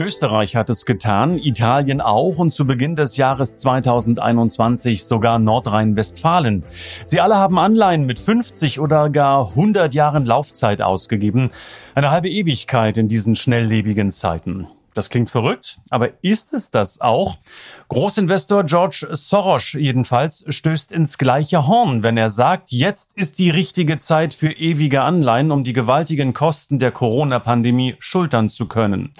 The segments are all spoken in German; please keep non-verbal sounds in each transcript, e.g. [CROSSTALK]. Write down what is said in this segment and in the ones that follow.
Österreich hat es getan, Italien auch und zu Beginn des Jahres 2021 sogar Nordrhein-Westfalen. Sie alle haben Anleihen mit 50 oder gar 100 Jahren Laufzeit ausgegeben. Eine halbe Ewigkeit in diesen schnelllebigen Zeiten. Das klingt verrückt, aber ist es das auch? Großinvestor George Soros jedenfalls stößt ins gleiche Horn, wenn er sagt, jetzt ist die richtige Zeit für ewige Anleihen, um die gewaltigen Kosten der Corona-Pandemie schultern zu können.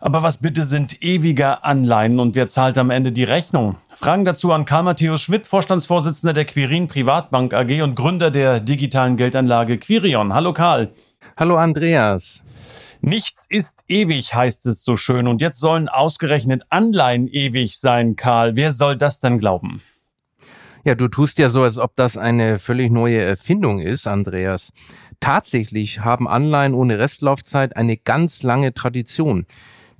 Aber was bitte sind ewige Anleihen und wer zahlt am Ende die Rechnung? Fragen dazu an Karl Matthäus Schmidt, Vorstandsvorsitzender der Quirin Privatbank AG und Gründer der digitalen Geldanlage Quirion. Hallo Karl. Hallo Andreas. Nichts ist ewig, heißt es so schön. Und jetzt sollen ausgerechnet Anleihen ewig sein, Karl. Wer soll das denn glauben? Ja, du tust ja so, als ob das eine völlig neue Erfindung ist, Andreas. Tatsächlich haben Anleihen ohne Restlaufzeit eine ganz lange Tradition.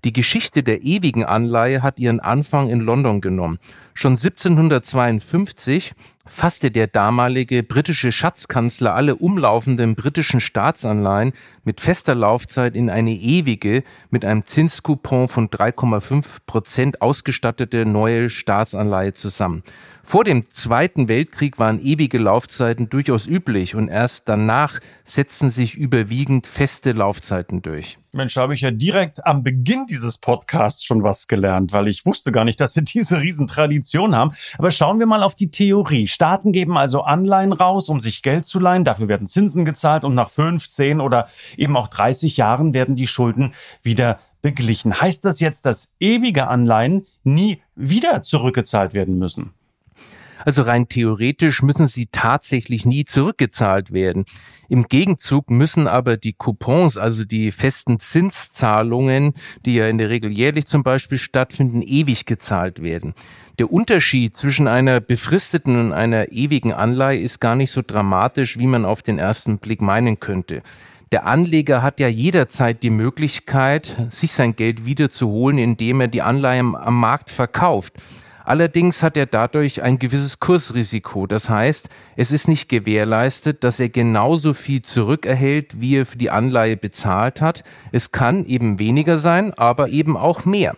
Die Geschichte der ewigen Anleihe hat ihren Anfang in London genommen. Schon 1752 fasste der damalige britische Schatzkanzler alle umlaufenden britischen Staatsanleihen mit fester Laufzeit in eine ewige, mit einem Zinscoupon von 3,5 Prozent ausgestattete neue Staatsanleihe zusammen. Vor dem Zweiten Weltkrieg waren ewige Laufzeiten durchaus üblich und erst danach setzten sich überwiegend feste Laufzeiten durch. Mensch, habe ich ja direkt am Beginn dieses Podcasts schon was gelernt, weil ich wusste gar nicht, dass sie [LAUGHS] diese Riesentradition haben. Aber schauen wir mal auf die Theorie. Staaten geben also Anleihen raus, um sich Geld zu leihen. Dafür werden Zinsen gezahlt und nach 15 oder eben auch 30 Jahren werden die Schulden wieder beglichen. Heißt das jetzt, dass ewige Anleihen nie wieder zurückgezahlt werden müssen? Also rein theoretisch müssen sie tatsächlich nie zurückgezahlt werden. Im Gegenzug müssen aber die Coupons, also die festen Zinszahlungen, die ja in der Regel jährlich zum Beispiel stattfinden, ewig gezahlt werden. Der Unterschied zwischen einer befristeten und einer ewigen Anleihe ist gar nicht so dramatisch, wie man auf den ersten Blick meinen könnte. Der Anleger hat ja jederzeit die Möglichkeit, sich sein Geld wiederzuholen, indem er die Anleihe am Markt verkauft. Allerdings hat er dadurch ein gewisses Kursrisiko. Das heißt, es ist nicht gewährleistet, dass er genauso viel zurückerhält, wie er für die Anleihe bezahlt hat. Es kann eben weniger sein, aber eben auch mehr.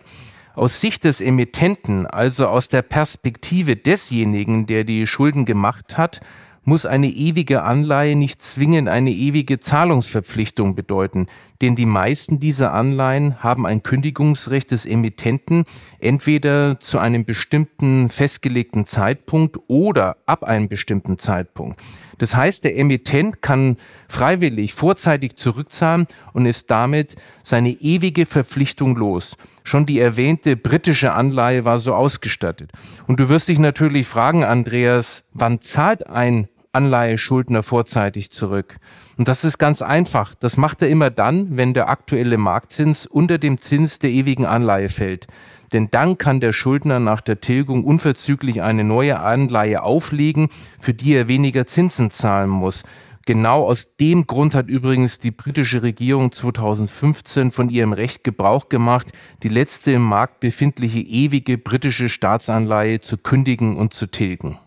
Aus Sicht des Emittenten, also aus der Perspektive desjenigen, der die Schulden gemacht hat, muss eine ewige Anleihe nicht zwingend eine ewige Zahlungsverpflichtung bedeuten, denn die meisten dieser Anleihen haben ein Kündigungsrecht des Emittenten entweder zu einem bestimmten festgelegten Zeitpunkt oder ab einem bestimmten Zeitpunkt. Das heißt, der Emittent kann freiwillig vorzeitig zurückzahlen und ist damit seine ewige Verpflichtung los. Schon die erwähnte britische Anleihe war so ausgestattet. Und du wirst dich natürlich fragen, Andreas, wann zahlt ein Anleiheschuldner vorzeitig zurück. Und das ist ganz einfach. Das macht er immer dann, wenn der aktuelle Marktzins unter dem Zins der ewigen Anleihe fällt. Denn dann kann der Schuldner nach der Tilgung unverzüglich eine neue Anleihe auflegen, für die er weniger Zinsen zahlen muss. Genau aus dem Grund hat übrigens die britische Regierung 2015 von ihrem Recht Gebrauch gemacht, die letzte im Markt befindliche ewige britische Staatsanleihe zu kündigen und zu tilgen.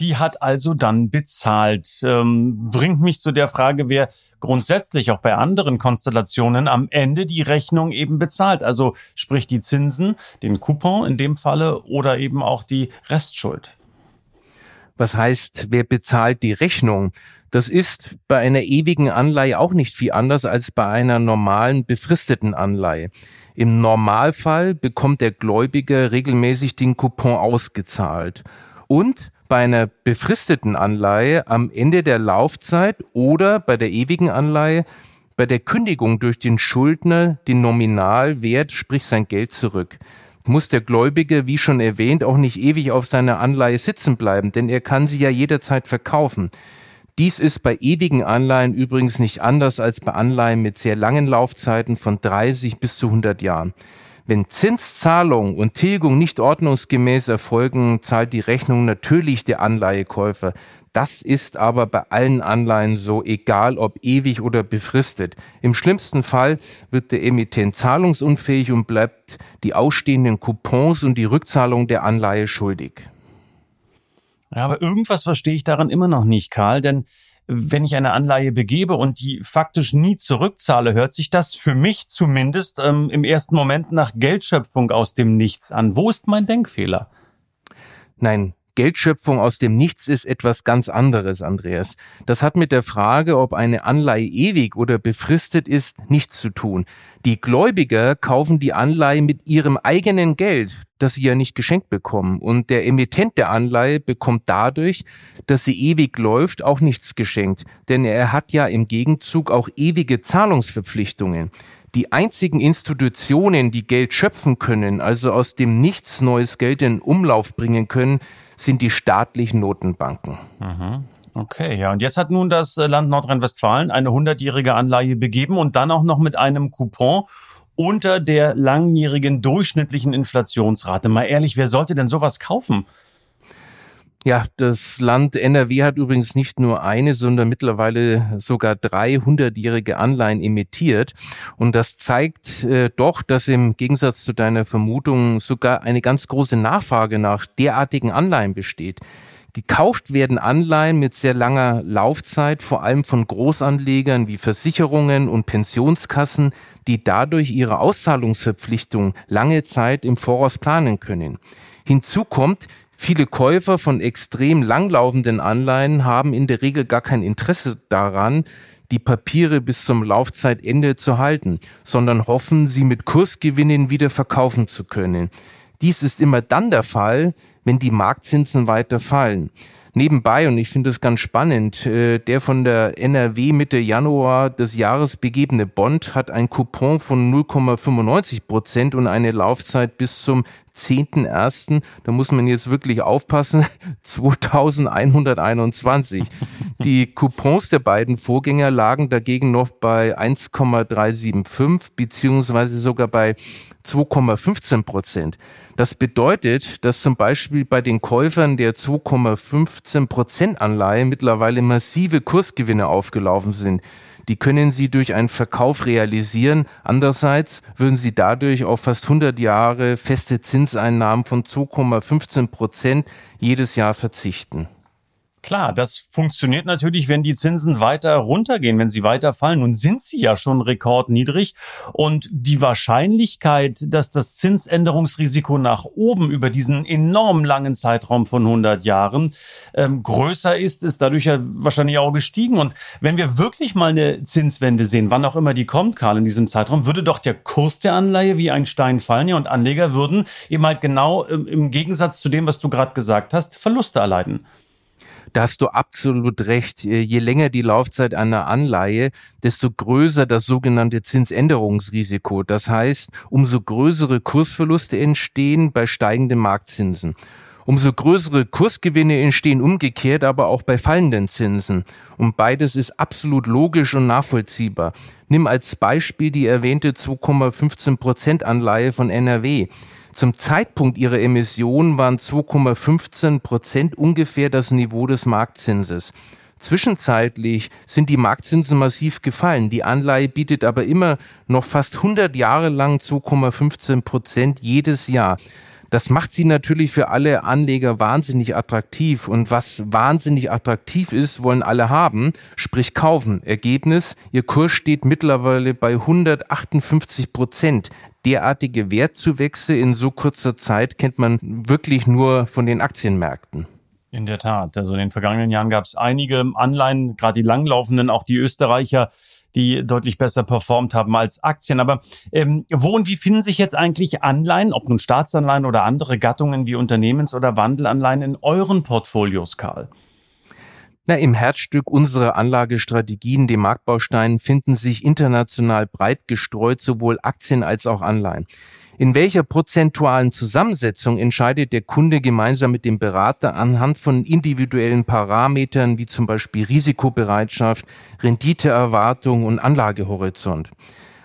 Die hat also dann bezahlt. Ähm, bringt mich zu der Frage, wer grundsätzlich auch bei anderen Konstellationen am Ende die Rechnung eben bezahlt. Also sprich die Zinsen, den Coupon in dem Falle oder eben auch die Restschuld. Was heißt, wer bezahlt die Rechnung? Das ist bei einer ewigen Anleihe auch nicht viel anders als bei einer normalen befristeten Anleihe. Im Normalfall bekommt der Gläubiger regelmäßig den Coupon ausgezahlt. Und bei einer befristeten Anleihe am Ende der Laufzeit oder bei der ewigen Anleihe bei der Kündigung durch den Schuldner den Nominalwert, sprich sein Geld zurück. Muss der Gläubige, wie schon erwähnt, auch nicht ewig auf seiner Anleihe sitzen bleiben, denn er kann sie ja jederzeit verkaufen. Dies ist bei ewigen Anleihen übrigens nicht anders als bei Anleihen mit sehr langen Laufzeiten von 30 bis zu 100 Jahren. Wenn Zinszahlung und Tilgung nicht ordnungsgemäß erfolgen, zahlt die Rechnung natürlich der Anleihekäufer. Das ist aber bei allen Anleihen so, egal ob ewig oder befristet. Im schlimmsten Fall wird der Emittent zahlungsunfähig und bleibt die ausstehenden Coupons und die Rückzahlung der Anleihe schuldig. Ja, aber irgendwas verstehe ich daran immer noch nicht, Karl, denn wenn ich eine Anleihe begebe und die faktisch nie zurückzahle, hört sich das für mich zumindest ähm, im ersten Moment nach Geldschöpfung aus dem Nichts an. Wo ist mein Denkfehler? Nein, Geldschöpfung aus dem Nichts ist etwas ganz anderes, Andreas. Das hat mit der Frage, ob eine Anleihe ewig oder befristet ist, nichts zu tun. Die Gläubiger kaufen die Anleihe mit ihrem eigenen Geld, das sie ja nicht geschenkt bekommen. Und der Emittent der Anleihe bekommt dadurch, dass sie ewig läuft, auch nichts geschenkt. Denn er hat ja im Gegenzug auch ewige Zahlungsverpflichtungen. Die einzigen Institutionen, die Geld schöpfen können, also aus dem Nichts neues Geld in Umlauf bringen können, sind die staatlichen Notenbanken. Mhm. Okay, ja. Und jetzt hat nun das äh, Land Nordrhein-Westfalen eine hundertjährige Anleihe begeben und dann auch noch mit einem Coupon unter der langjährigen durchschnittlichen Inflationsrate. Mal ehrlich, wer sollte denn sowas kaufen? Ja, das Land NRW hat übrigens nicht nur eine, sondern mittlerweile sogar drei hundertjährige Anleihen emittiert. Und das zeigt äh, doch, dass im Gegensatz zu deiner Vermutung sogar eine ganz große Nachfrage nach derartigen Anleihen besteht. Gekauft werden Anleihen mit sehr langer Laufzeit, vor allem von Großanlegern wie Versicherungen und Pensionskassen, die dadurch ihre Auszahlungsverpflichtung lange Zeit im Voraus planen können. Hinzu kommt, Viele Käufer von extrem langlaufenden Anleihen haben in der Regel gar kein Interesse daran, die Papiere bis zum Laufzeitende zu halten, sondern hoffen, sie mit Kursgewinnen wieder verkaufen zu können. Dies ist immer dann der Fall, wenn die Marktzinsen weiter fallen. Nebenbei, und ich finde es ganz spannend, äh, der von der NRW Mitte Januar des Jahres begebene Bond hat ein Coupon von 0,95 Prozent und eine Laufzeit bis zum 10.01., da muss man jetzt wirklich aufpassen, [LAUGHS] 2121. Die Coupons der beiden Vorgänger lagen dagegen noch bei 1,375 beziehungsweise sogar bei 2,15 Prozent. Das bedeutet, dass zum Beispiel bei den Käufern der 2,15 Prozent Anleihe mittlerweile massive Kursgewinne aufgelaufen sind. Die können sie durch einen Verkauf realisieren. Andererseits würden sie dadurch auf fast 100 Jahre feste Zinseinnahmen von 2,15 Prozent jedes Jahr verzichten. Klar, das funktioniert natürlich, wenn die Zinsen weiter runtergehen, wenn sie weiter fallen. Nun sind sie ja schon rekordniedrig. Und die Wahrscheinlichkeit, dass das Zinsänderungsrisiko nach oben über diesen enorm langen Zeitraum von 100 Jahren ähm, größer ist, ist dadurch ja wahrscheinlich auch gestiegen. Und wenn wir wirklich mal eine Zinswende sehen, wann auch immer die kommt, Karl, in diesem Zeitraum, würde doch der Kurs der Anleihe wie ein Stein fallen. Ja, und Anleger würden eben halt genau im Gegensatz zu dem, was du gerade gesagt hast, Verluste erleiden. Da hast du absolut recht. Je länger die Laufzeit einer Anleihe, desto größer das sogenannte Zinsänderungsrisiko. Das heißt, umso größere Kursverluste entstehen bei steigenden Marktzinsen. Umso größere Kursgewinne entstehen umgekehrt aber auch bei fallenden Zinsen. Und beides ist absolut logisch und nachvollziehbar. Nimm als Beispiel die erwähnte 2,15 Prozent Anleihe von NRW. Zum Zeitpunkt ihrer Emission waren 2,15 Prozent ungefähr das Niveau des Marktzinses. Zwischenzeitlich sind die Marktzinsen massiv gefallen. Die Anleihe bietet aber immer noch fast 100 Jahre lang 2,15 Prozent jedes Jahr. Das macht sie natürlich für alle Anleger wahnsinnig attraktiv. Und was wahnsinnig attraktiv ist, wollen alle haben, sprich kaufen. Ergebnis, ihr Kurs steht mittlerweile bei 158 Prozent. Derartige Wertzuwächse in so kurzer Zeit kennt man wirklich nur von den Aktienmärkten. In der Tat. Also in den vergangenen Jahren gab es einige Anleihen, gerade die langlaufenden, auch die Österreicher, die deutlich besser performt haben als Aktien. Aber ähm, wo und wie finden sich jetzt eigentlich Anleihen, ob nun Staatsanleihen oder andere Gattungen wie Unternehmens- oder Wandelanleihen in euren Portfolios, Karl? Na, im Herzstück unserer Anlagestrategien, dem Marktbaustein, finden sich international breit gestreut sowohl Aktien als auch Anleihen. In welcher prozentualen Zusammensetzung entscheidet der Kunde gemeinsam mit dem Berater anhand von individuellen Parametern wie zum Beispiel Risikobereitschaft, Renditeerwartung und Anlagehorizont.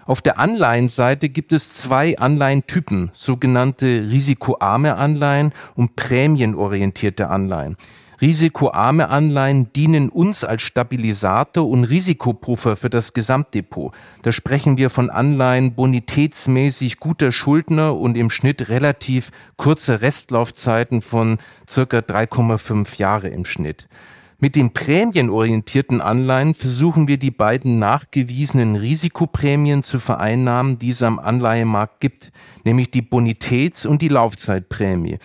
Auf der Anleihenseite gibt es zwei Anleihentypen, sogenannte risikoarme Anleihen und prämienorientierte Anleihen. Risikoarme Anleihen dienen uns als Stabilisator und Risikopuffer für das Gesamtdepot. Da sprechen wir von Anleihen bonitätsmäßig guter Schuldner und im Schnitt relativ kurze Restlaufzeiten von circa 3,5 Jahre im Schnitt. Mit den prämienorientierten Anleihen versuchen wir die beiden nachgewiesenen Risikoprämien zu vereinnahmen, die es am Anleihemarkt gibt, nämlich die Bonitäts- und die Laufzeitprämie.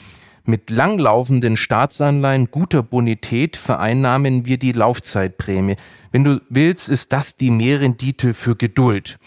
Mit langlaufenden Staatsanleihen guter Bonität vereinnahmen wir die Laufzeitprämie. Wenn du willst, ist das die Mehrrendite für Geduld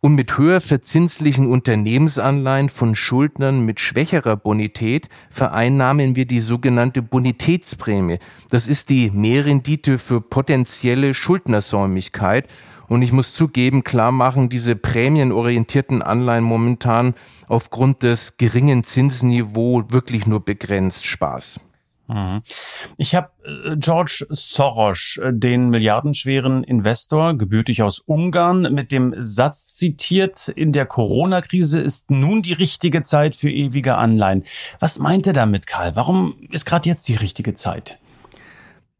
und mit höher verzinslichen Unternehmensanleihen von Schuldnern mit schwächerer Bonität vereinnahmen wir die sogenannte Bonitätsprämie. Das ist die Mehrrendite für potenzielle Schuldnersäumigkeit. Und ich muss zugeben, klar machen diese prämienorientierten Anleihen momentan aufgrund des geringen Zinsniveaus wirklich nur begrenzt Spaß. Mhm. Ich habe äh, George Soros, äh, den milliardenschweren Investor, gebürtig aus Ungarn, mit dem Satz zitiert, in der Corona-Krise ist nun die richtige Zeit für ewige Anleihen. Was meint er damit, Karl? Warum ist gerade jetzt die richtige Zeit?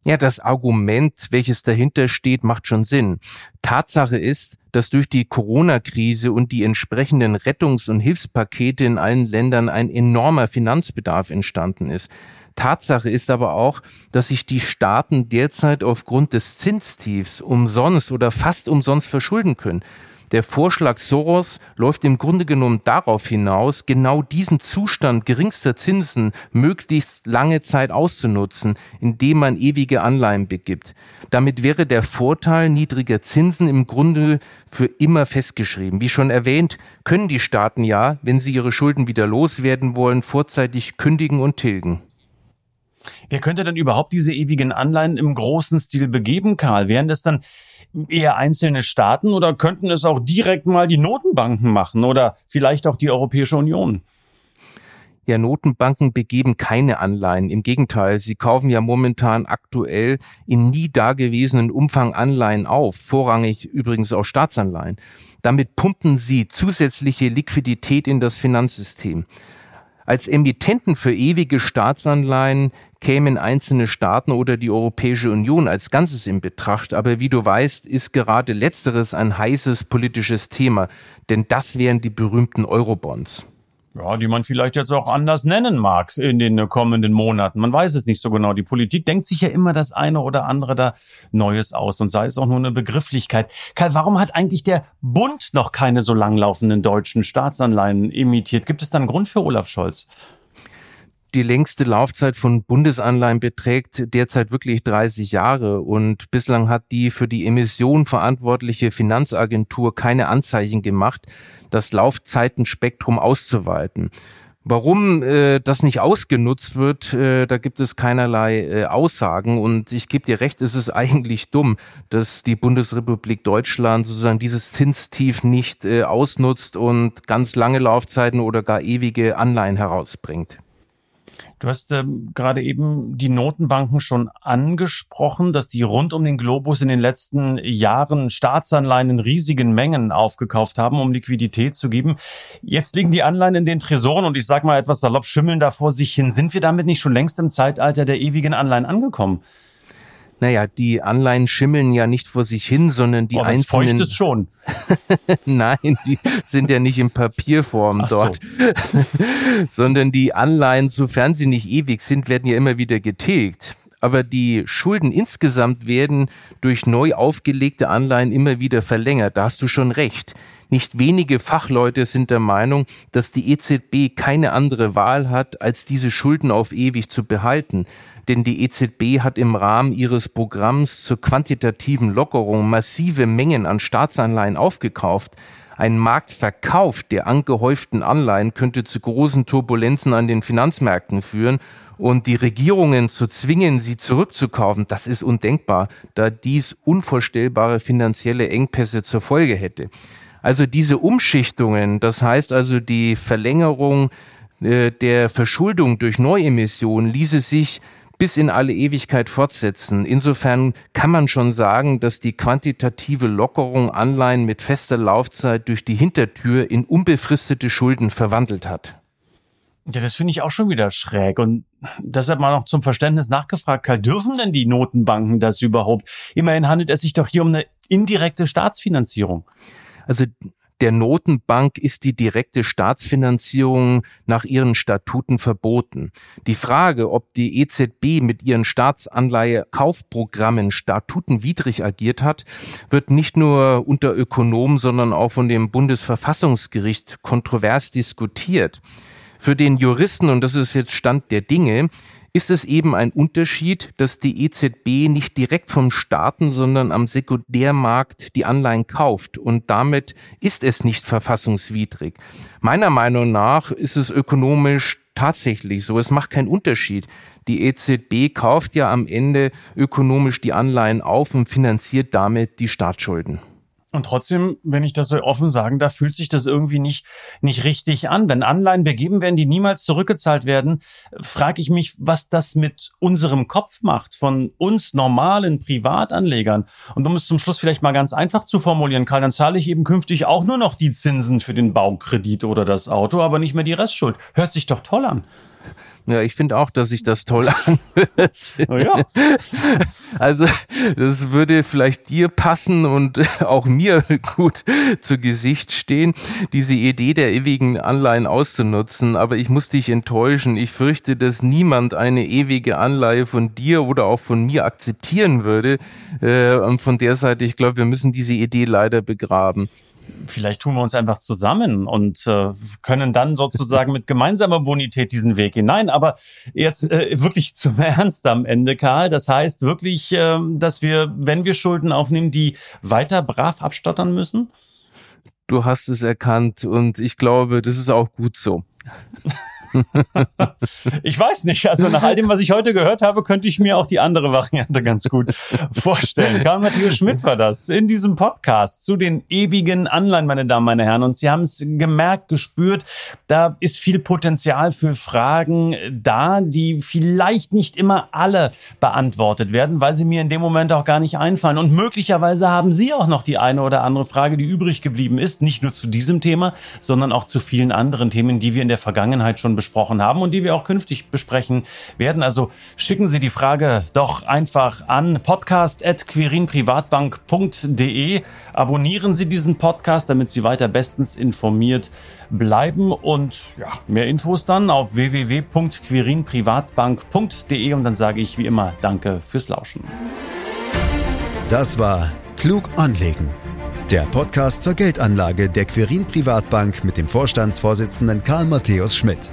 Ja, das Argument, welches dahinter steht, macht schon Sinn. Tatsache ist, dass durch die Corona-Krise und die entsprechenden Rettungs- und Hilfspakete in allen Ländern ein enormer Finanzbedarf entstanden ist. Tatsache ist aber auch, dass sich die Staaten derzeit aufgrund des Zinstiefs umsonst oder fast umsonst verschulden können. Der Vorschlag Soros läuft im Grunde genommen darauf hinaus, genau diesen Zustand geringster Zinsen möglichst lange Zeit auszunutzen, indem man ewige Anleihen begibt. Damit wäre der Vorteil niedriger Zinsen im Grunde für immer festgeschrieben. Wie schon erwähnt, können die Staaten ja, wenn sie ihre Schulden wieder loswerden wollen, vorzeitig kündigen und tilgen. Wer könnte denn überhaupt diese ewigen Anleihen im großen Stil begeben, Karl? Wären das dann eher einzelne Staaten oder könnten es auch direkt mal die Notenbanken machen oder vielleicht auch die Europäische Union? Ja, Notenbanken begeben keine Anleihen. Im Gegenteil, sie kaufen ja momentan aktuell in nie dagewesenen Umfang Anleihen auf, vorrangig übrigens auch Staatsanleihen. Damit pumpen sie zusätzliche Liquidität in das Finanzsystem. Als Emittenten für ewige Staatsanleihen kämen einzelne Staaten oder die Europäische Union als Ganzes in Betracht. Aber wie du weißt, ist gerade letzteres ein heißes politisches Thema, denn das wären die berühmten Eurobonds. Ja, die man vielleicht jetzt auch anders nennen mag in den kommenden Monaten. Man weiß es nicht so genau. Die Politik denkt sich ja immer das eine oder andere da Neues aus und sei es auch nur eine Begrifflichkeit. Karl, warum hat eigentlich der Bund noch keine so langlaufenden deutschen Staatsanleihen emittiert? Gibt es da einen Grund für Olaf Scholz? Die längste Laufzeit von Bundesanleihen beträgt derzeit wirklich 30 Jahre und bislang hat die für die Emission verantwortliche Finanzagentur keine Anzeichen gemacht, das Laufzeitenspektrum auszuweiten. Warum äh, das nicht ausgenutzt wird, äh, da gibt es keinerlei äh, Aussagen. Und ich gebe dir recht, es ist eigentlich dumm, dass die Bundesrepublik Deutschland sozusagen dieses Zinstief nicht äh, ausnutzt und ganz lange Laufzeiten oder gar ewige Anleihen herausbringt. Du hast ähm, gerade eben die Notenbanken schon angesprochen, dass die rund um den Globus in den letzten Jahren Staatsanleihen in riesigen Mengen aufgekauft haben, um Liquidität zu geben. Jetzt liegen die Anleihen in den Tresoren und ich sage mal etwas salopp schimmeln da vor sich hin. Sind wir damit nicht schon längst im Zeitalter der ewigen Anleihen angekommen? Naja, die Anleihen schimmeln ja nicht vor sich hin, sondern die oh, einzelnen. Feucht ist schon. [LAUGHS] Nein, die sind ja nicht in Papierform Ach dort, so. [LAUGHS] sondern die Anleihen, sofern sie nicht ewig sind, werden ja immer wieder getilgt. Aber die Schulden insgesamt werden durch neu aufgelegte Anleihen immer wieder verlängert. Da hast du schon recht. Nicht wenige Fachleute sind der Meinung, dass die EZB keine andere Wahl hat, als diese Schulden auf ewig zu behalten denn die EZB hat im Rahmen ihres Programms zur quantitativen Lockerung massive Mengen an Staatsanleihen aufgekauft. Ein Marktverkauf der angehäuften Anleihen könnte zu großen Turbulenzen an den Finanzmärkten führen und die Regierungen zu zwingen, sie zurückzukaufen, das ist undenkbar, da dies unvorstellbare finanzielle Engpässe zur Folge hätte. Also diese Umschichtungen, das heißt also die Verlängerung äh, der Verschuldung durch Neuemissionen ließe sich bis in alle Ewigkeit fortsetzen. Insofern kann man schon sagen, dass die quantitative Lockerung Anleihen mit fester Laufzeit durch die Hintertür in unbefristete Schulden verwandelt hat. Ja, das finde ich auch schon wieder schräg. Und deshalb mal noch zum Verständnis nachgefragt, Karl, dürfen denn die Notenbanken das überhaupt? Immerhin handelt es sich doch hier um eine indirekte Staatsfinanzierung. Also der Notenbank ist die direkte Staatsfinanzierung nach ihren Statuten verboten. Die Frage, ob die EZB mit ihren Staatsanleihe-Kaufprogrammen statutenwidrig agiert hat, wird nicht nur unter Ökonomen, sondern auch von dem Bundesverfassungsgericht kontrovers diskutiert. Für den Juristen, und das ist jetzt Stand der Dinge, ist es eben ein Unterschied, dass die EZB nicht direkt vom Staaten, sondern am Sekundärmarkt die Anleihen kauft und damit ist es nicht verfassungswidrig. Meiner Meinung nach ist es ökonomisch tatsächlich so. Es macht keinen Unterschied. Die EZB kauft ja am Ende ökonomisch die Anleihen auf und finanziert damit die Staatsschulden. Und trotzdem, wenn ich das so offen sagen darf, fühlt sich das irgendwie nicht, nicht richtig an. Wenn Anleihen begeben werden, die niemals zurückgezahlt werden, frage ich mich, was das mit unserem Kopf macht, von uns normalen Privatanlegern. Und um es zum Schluss vielleicht mal ganz einfach zu formulieren, Karl, dann zahle ich eben künftig auch nur noch die Zinsen für den Baukredit oder das Auto, aber nicht mehr die Restschuld. Hört sich doch toll an. Ja, ich finde auch, dass sich das toll [LAUGHS] anhört. Oh ja. [LAUGHS] Also, das würde vielleicht dir passen und [LAUGHS] auch mir gut zu Gesicht stehen, diese Idee der ewigen Anleihen auszunutzen. Aber ich muss dich enttäuschen. Ich fürchte, dass niemand eine ewige Anleihe von dir oder auch von mir akzeptieren würde. Äh, und von der Seite, ich glaube, wir müssen diese Idee leider begraben vielleicht tun wir uns einfach zusammen und äh, können dann sozusagen mit gemeinsamer Bonität diesen Weg gehen. Nein, aber jetzt äh, wirklich zum [LAUGHS] Ernst am Ende, Karl. Das heißt wirklich, äh, dass wir, wenn wir Schulden aufnehmen, die weiter brav abstottern müssen? Du hast es erkannt und ich glaube, das ist auch gut so. [LAUGHS] [LAUGHS] ich weiß nicht. Also nach all dem, was ich heute gehört habe, könnte ich mir auch die andere Variante ganz gut vorstellen. Karl Matthias Schmidt war das in diesem Podcast zu den ewigen Anleihen, meine Damen, meine Herren. Und Sie haben es gemerkt, gespürt, da ist viel Potenzial für Fragen da, die vielleicht nicht immer alle beantwortet werden, weil sie mir in dem Moment auch gar nicht einfallen. Und möglicherweise haben Sie auch noch die eine oder andere Frage, die übrig geblieben ist, nicht nur zu diesem Thema, sondern auch zu vielen anderen Themen, die wir in der Vergangenheit schon besprochen haben und die wir auch künftig besprechen werden. Also schicken Sie die Frage doch einfach an podcast.quirinprivatbank.de. Abonnieren Sie diesen Podcast, damit Sie weiter bestens informiert bleiben und ja, mehr Infos dann auf www.quirinprivatbank.de und dann sage ich wie immer Danke fürs Lauschen. Das war Klug anlegen. Der Podcast zur Geldanlage der Quirin Privatbank mit dem Vorstandsvorsitzenden Karl Matthäus Schmidt.